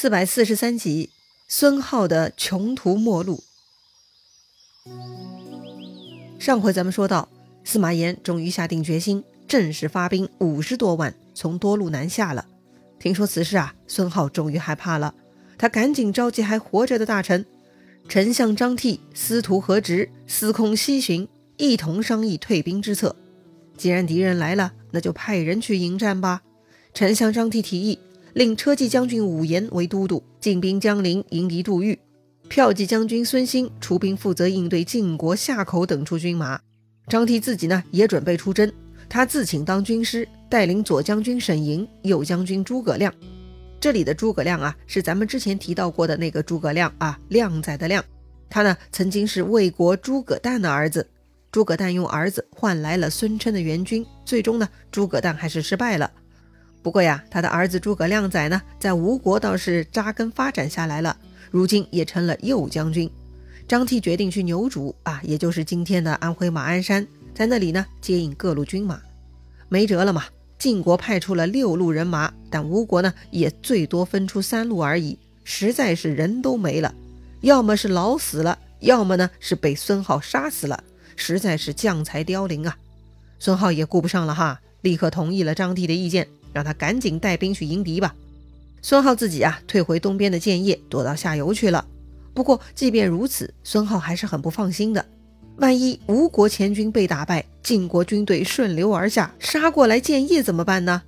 四百四十三集，孙浩的穷途末路。上回咱们说到，司马炎终于下定决心，正式发兵五十多万从多路南下了。听说此事啊，孙浩终于害怕了，他赶紧召集还活着的大臣，丞相张替、司徒何直、司空西巡，一同商议退兵之策。既然敌人来了，那就派人去迎战吧。丞相张替提议。令车骑将军武延为都督，进兵江陵迎敌杜预；骠骑将军孙兴出兵负责应对晋国夏口等处军马。张替自己呢也准备出征，他自请当军师，带领左将军沈莹、右将军诸葛亮。这里的诸葛亮啊，是咱们之前提到过的那个诸葛亮啊，靓仔的靓。他呢曾经是魏国诸葛诞的儿子，诸葛诞用儿子换来了孙琛的援军，最终呢诸葛诞还是失败了。不过呀，他的儿子诸葛亮仔呢，在吴国倒是扎根发展下来了，如今也成了右将军。张替决定去牛渚啊，也就是今天的安徽马鞍山，在那里呢接应各路军马。没辙了嘛，晋国派出了六路人马，但吴国呢也最多分出三路而已，实在是人都没了，要么是老死了，要么呢是被孙浩杀死了，实在是将才凋零啊。孙浩也顾不上了哈，立刻同意了张替的意见。让他赶紧带兵去迎敌吧。孙浩自己啊，退回东边的建业，躲到下游去了。不过，即便如此，孙浩还是很不放心的。万一吴国前军被打败，晋国军队顺流而下，杀过来建业怎么办呢？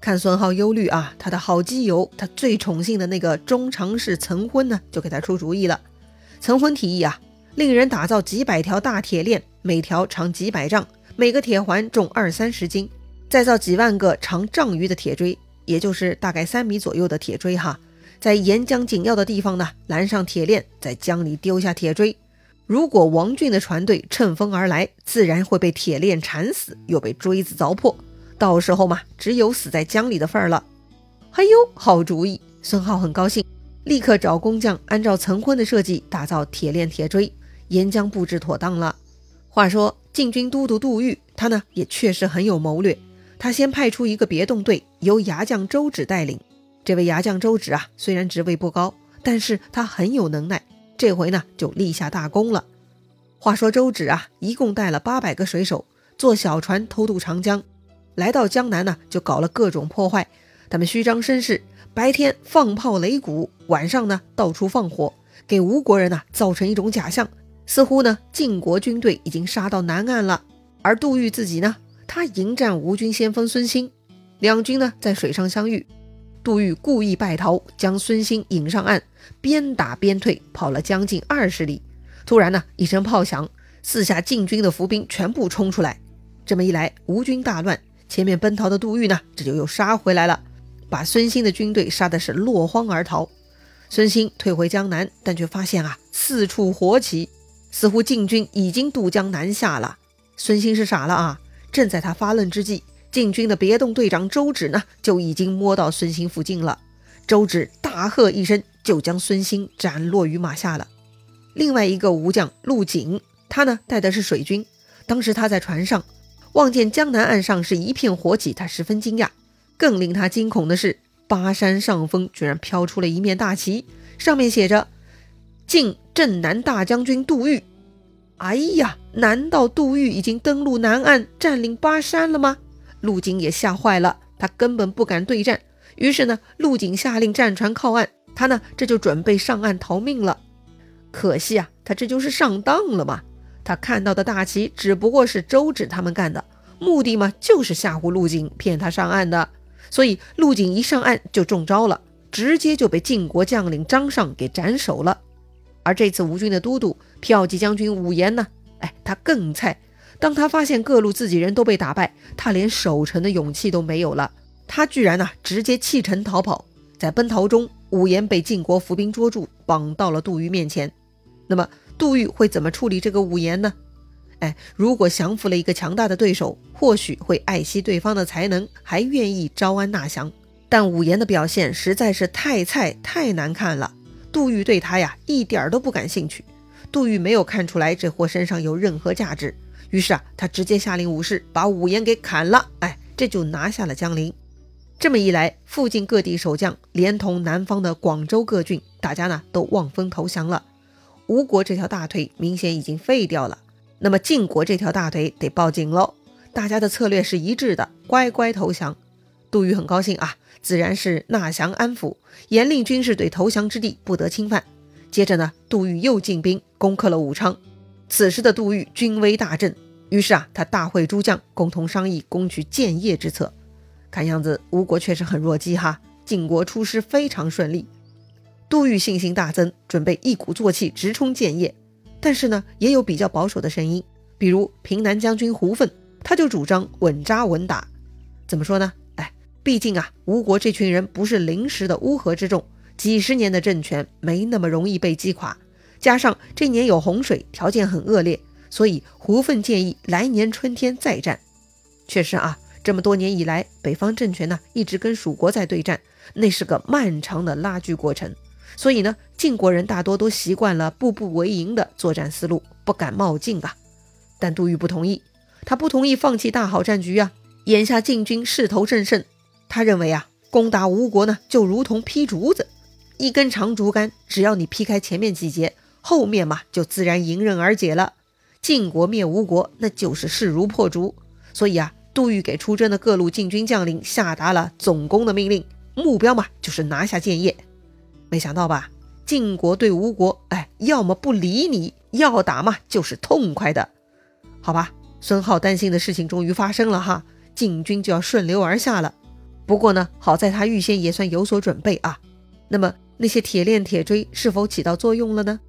看孙浩忧虑啊，他的好基友，他最宠幸的那个中常侍岑昏呢，就给他出主意了。岑昏提议啊，令人打造几百条大铁链，每条长几百丈，每个铁环重二三十斤。再造几万个长丈余的铁锥，也就是大概三米左右的铁锥哈，在沿江紧要的地方呢，拦上铁链，在江里丢下铁锥。如果王俊的船队乘风而来，自然会被铁链缠死，又被锥子凿破。到时候嘛，只有死在江里的份儿了。哎呦，好主意！孙浩很高兴，立刻找工匠按照岑昏的设计打造铁链铁锥，沿江布置妥当了。话说晋军都督杜预，他呢也确实很有谋略。他先派出一个别动队，由牙将周芷带领。这位牙将周芷啊，虽然职位不高，但是他很有能耐。这回呢，就立下大功了。话说周芷啊，一共带了八百个水手，坐小船偷渡长江，来到江南呢，就搞了各种破坏。他们虚张声势，白天放炮擂鼓，晚上呢到处放火，给吴国人呢造成一种假象，似乎呢晋国军队已经杀到南岸了。而杜预自己呢？他迎战吴军先锋孙兴，两军呢在水上相遇。杜预故意败逃，将孙兴引上岸，边打边退，跑了将近二十里。突然呢，一声炮响，四下晋军的伏兵全部冲出来。这么一来，吴军大乱。前面奔逃的杜预呢，这就又杀回来了，把孙兴的军队杀的是落荒而逃。孙兴退回江南，但却发现啊，四处火起，似乎晋军已经渡江南下了。孙兴是傻了啊！正在他发愣之际，晋军的别动队长周芷呢，就已经摸到孙兴附近了。周芷大喝一声，就将孙兴斩落于马下了。另外一个武将陆景，他呢带的是水军。当时他在船上，望见江南岸上是一片火起，他十分惊讶。更令他惊恐的是，巴山上风居然飘出了一面大旗，上面写着“晋镇南大将军杜预”。哎呀，难道杜预已经登陆南岸，占领巴山了吗？陆景也吓坏了，他根本不敢对战。于是呢，陆景下令战船靠岸，他呢这就准备上岸逃命了。可惜啊，他这就是上当了嘛。他看到的大旗只不过是周芷他们干的，目的嘛就是吓唬陆景，骗他上岸的。所以陆景一上岸就中招了，直接就被晋国将领张尚给斩首了。而这次吴军的都督骠骑将军武延呢？哎，他更菜。当他发现各路自己人都被打败，他连守城的勇气都没有了。他居然呢，直接弃城逃跑。在奔逃中，武延被晋国伏兵捉住，绑到了杜预面前。那么，杜预会怎么处理这个武延呢？哎，如果降服了一个强大的对手，或许会爱惜对方的才能，还愿意招安纳降。但武延的表现实在是太菜、太难看了。杜预对他呀一点都不感兴趣。杜预没有看出来这货身上有任何价值，于是啊，他直接下令武士把武延给砍了。哎，这就拿下了江陵。这么一来，附近各地守将连同南方的广州各郡，大家呢都望风投降了。吴国这条大腿明显已经废掉了，那么晋国这条大腿得报警喽。大家的策略是一致的，乖乖投降。杜预很高兴啊，自然是纳降安抚，严令军士对投降之地不得侵犯。接着呢，杜预又进兵攻克了武昌。此时的杜预军威大振，于是啊，他大会诸将，共同商议攻取建业之策。看样子吴国确实很弱鸡哈，晋国出师非常顺利。杜预信心大增，准备一鼓作气直冲建业。但是呢，也有比较保守的声音，比如平南将军胡奋，他就主张稳扎稳打。怎么说呢？毕竟啊，吴国这群人不是临时的乌合之众，几十年的政权没那么容易被击垮。加上这年有洪水，条件很恶劣，所以胡奋建议来年春天再战。确实啊，这么多年以来，北方政权呢一直跟蜀国在对战，那是个漫长的拉锯过程。所以呢，晋国人大多都习惯了步步为营的作战思路，不敢冒进啊。但杜预不同意，他不同意放弃大好战局啊。眼下晋军势头正盛，他认为啊，攻打吴国呢，就如同劈竹子，一根长竹竿，只要你劈开前面几节，后面嘛就自然迎刃而解了。晋国灭吴国，那就是势如破竹。所以啊，杜预给出征的各路晋军将领下达了总攻的命令，目标嘛就是拿下建业。没想到吧？晋国对吴国，哎，要么不理你，要打嘛就是痛快的，好吧？孙浩担心的事情终于发生了哈，晋军就要顺流而下了。不过呢，好在他预先也算有所准备啊。那么那些铁链铁锥是否起到作用了呢？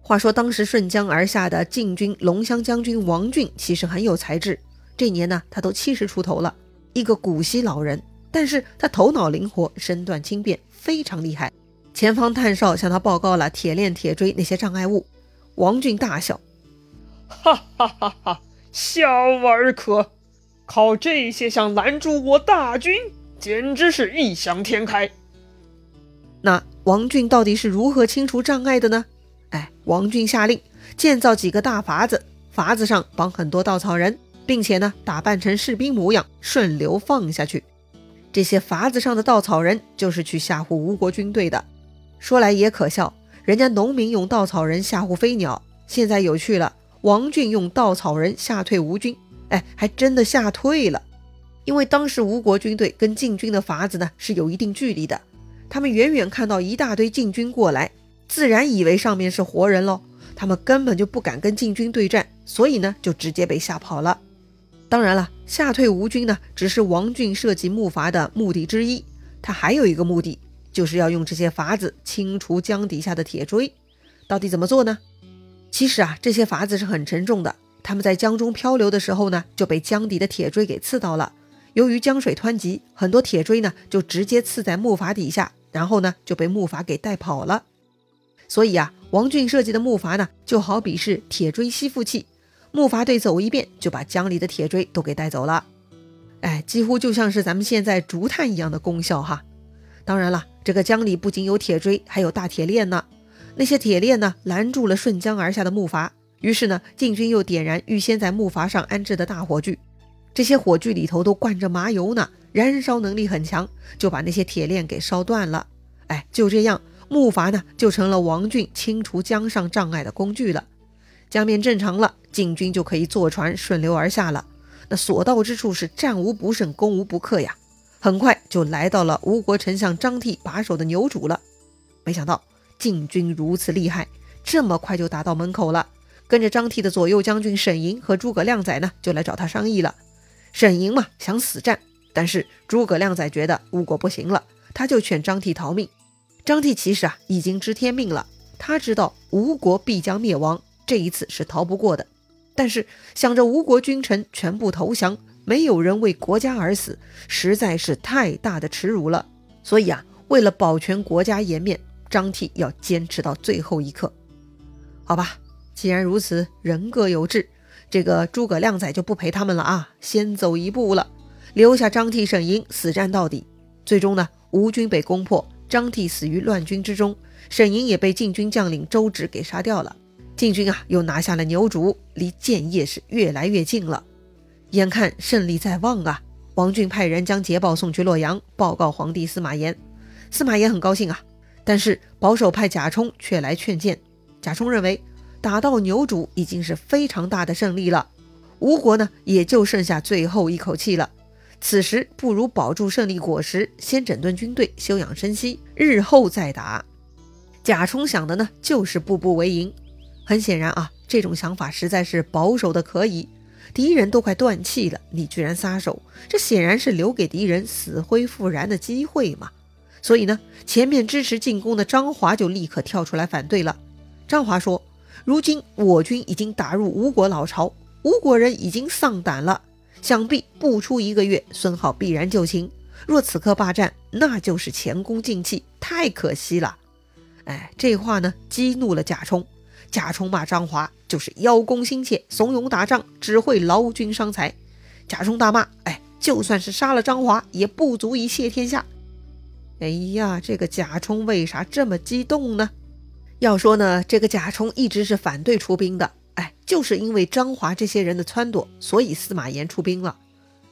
话说当时顺江而下的晋军龙骧将军王俊其实很有才智，这年呢他都七十出头了，一个古稀老人，但是他头脑灵活，身段轻便，非常厉害。前方探哨向他报告了铁链、铁锥那些障碍物，王俊大笑：“哈哈哈哈！小儿科，靠这些想拦住我大军，简直是异想天开。”那王俊到底是如何清除障碍的呢？哎，王俊下令建造几个大筏子，筏子上绑很多稻草人，并且呢打扮成士兵模样，顺流放下去。这些筏子上的稻草人就是去吓唬吴国军队的。说来也可笑，人家农民用稻草人吓唬飞鸟，现在有趣了。王俊用稻草人吓退吴军，哎，还真的吓退了。因为当时吴国军队跟晋军的筏子呢是有一定距离的，他们远远看到一大堆晋军过来，自然以为上面是活人喽，他们根本就不敢跟晋军对战，所以呢就直接被吓跑了。当然了，吓退吴军呢只是王俊设计木筏的目的之一，他还有一个目的。就是要用这些筏子清除江底下的铁锥，到底怎么做呢？其实啊，这些筏子是很沉重的，他们在江中漂流的时候呢，就被江底的铁锥给刺到了。由于江水湍急，很多铁锥呢就直接刺在木筏底下，然后呢就被木筏给带跑了。所以啊，王俊设计的木筏呢，就好比是铁锥吸附器，木筏队走一遍就把江里的铁锥都给带走了。哎，几乎就像是咱们现在竹炭一样的功效哈。当然了。这个江里不仅有铁锥，还有大铁链呢。那些铁链呢，拦住了顺江而下的木筏。于是呢，晋军又点燃预先在木筏上安置的大火炬。这些火炬里头都灌着麻油呢，燃烧能力很强，就把那些铁链给烧断了。哎，就这样，木筏呢就成了王俊清除江上障碍的工具了。江面正常了，晋军就可以坐船顺流而下了。那所到之处是战无不胜，攻无不克呀。很快就来到了吴国丞相张替把守的牛渚了。没想到晋军如此厉害，这么快就打到门口了。跟着张替的左右将军沈莹和诸葛亮仔呢，就来找他商议了。沈莹嘛想死战，但是诸葛亮仔觉得吴国不行了，他就劝张替逃命。张替其实啊已经知天命了，他知道吴国必将灭亡，这一次是逃不过的。但是想着吴国君臣全部投降。没有人为国家而死，实在是太大的耻辱了。所以啊，为了保全国家颜面，张替要坚持到最后一刻。好吧，既然如此，人各有志，这个诸葛亮仔就不陪他们了啊，先走一步了，留下张替、沈莹死战到底。最终呢，吴军被攻破，张替死于乱军之中，沈莹也被晋军将领周芷给杀掉了。晋军啊，又拿下了牛渚，离建业是越来越近了。眼看胜利在望啊，王俊派人将捷报送去洛阳，报告皇帝司马炎。司马炎很高兴啊，但是保守派贾充却来劝谏。贾充认为，打到牛渚已经是非常大的胜利了，吴国呢也就剩下最后一口气了。此时不如保住胜利果实，先整顿军队，休养生息，日后再打。贾充想的呢，就是步步为营。很显然啊，这种想法实在是保守的可以。敌人都快断气了，你居然撒手，这显然是留给敌人死灰复燃的机会嘛。所以呢，前面支持进攻的张华就立刻跳出来反对了。张华说：“如今我军已经打入吴国老巢，吴国人已经丧胆了。”想必不出一个月，孙浩必然就擒。若此刻罢战，那就是前功尽弃，太可惜了。哎，这话呢，激怒了贾充。贾充骂张华就是邀功心切，怂恿打仗，只会劳军伤财。贾充大骂：“哎，就算是杀了张华，也不足以谢天下。”哎呀，这个贾充为啥这么激动呢？要说呢，这个贾充一直是反对出兵的。哎，就是因为张华这些人的撺掇，所以司马炎出兵了。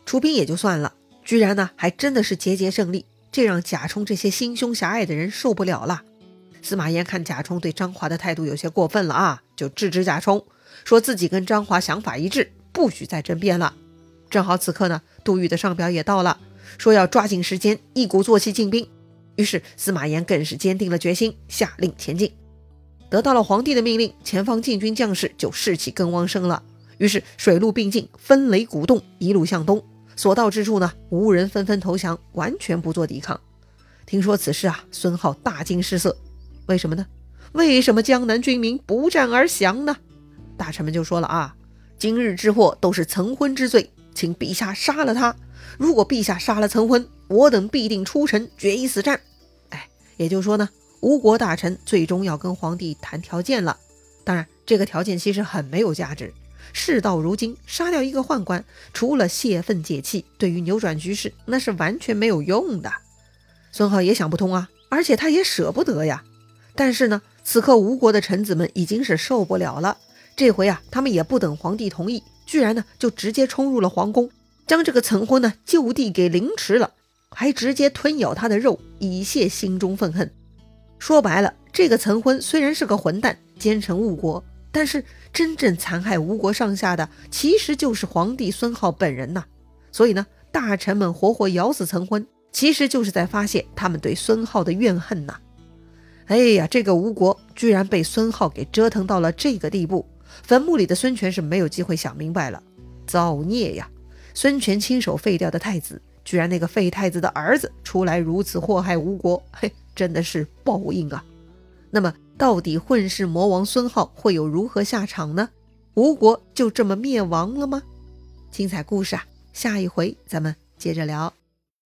出兵也就算了，居然呢还真的是节节胜利，这让贾充这些心胸狭隘的人受不了了。司马炎看贾充对张华的态度有些过分了啊，就制止贾充，说自己跟张华想法一致，不许再争辩了。正好此刻呢，杜预的上表也到了，说要抓紧时间，一鼓作气进兵。于是司马炎更是坚定了决心，下令前进。得到了皇帝的命令，前方禁军将士就士气更旺盛了。于是水陆并进，分雷鼓动，一路向东。所到之处呢，吴人纷纷投降，完全不做抵抗。听说此事啊，孙浩大惊失色。为什么呢？为什么江南军民不战而降呢？大臣们就说了啊，今日之祸都是岑昏之罪，请陛下杀了他。如果陛下杀了岑昏，我等必定出城决一死战。哎，也就是说呢。吴国大臣最终要跟皇帝谈条件了，当然，这个条件其实很没有价值。事到如今，杀掉一个宦官，除了泄愤解气，对于扭转局势那是完全没有用的。孙浩也想不通啊，而且他也舍不得呀。但是呢，此刻吴国的臣子们已经是受不了了，这回啊，他们也不等皇帝同意，居然呢就直接冲入了皇宫，将这个岑昏呢就地给凌迟了，还直接吞咬他的肉，以泄心中愤恨。说白了，这个岑昏虽然是个混蛋，奸臣误国，但是真正残害吴国上下的，其实就是皇帝孙浩本人呐。所以呢，大臣们活活咬死岑昏，其实就是在发泄他们对孙浩的怨恨呐。哎呀，这个吴国居然被孙浩给折腾到了这个地步，坟墓里的孙权是没有机会想明白了，造孽呀！孙权亲手废掉的太子。居然那个废太子的儿子出来如此祸害吴国，嘿，真的是报应啊！那么，到底混世魔王孙浩会有如何下场呢？吴国就这么灭亡了吗？精彩故事啊，下一回咱们接着聊。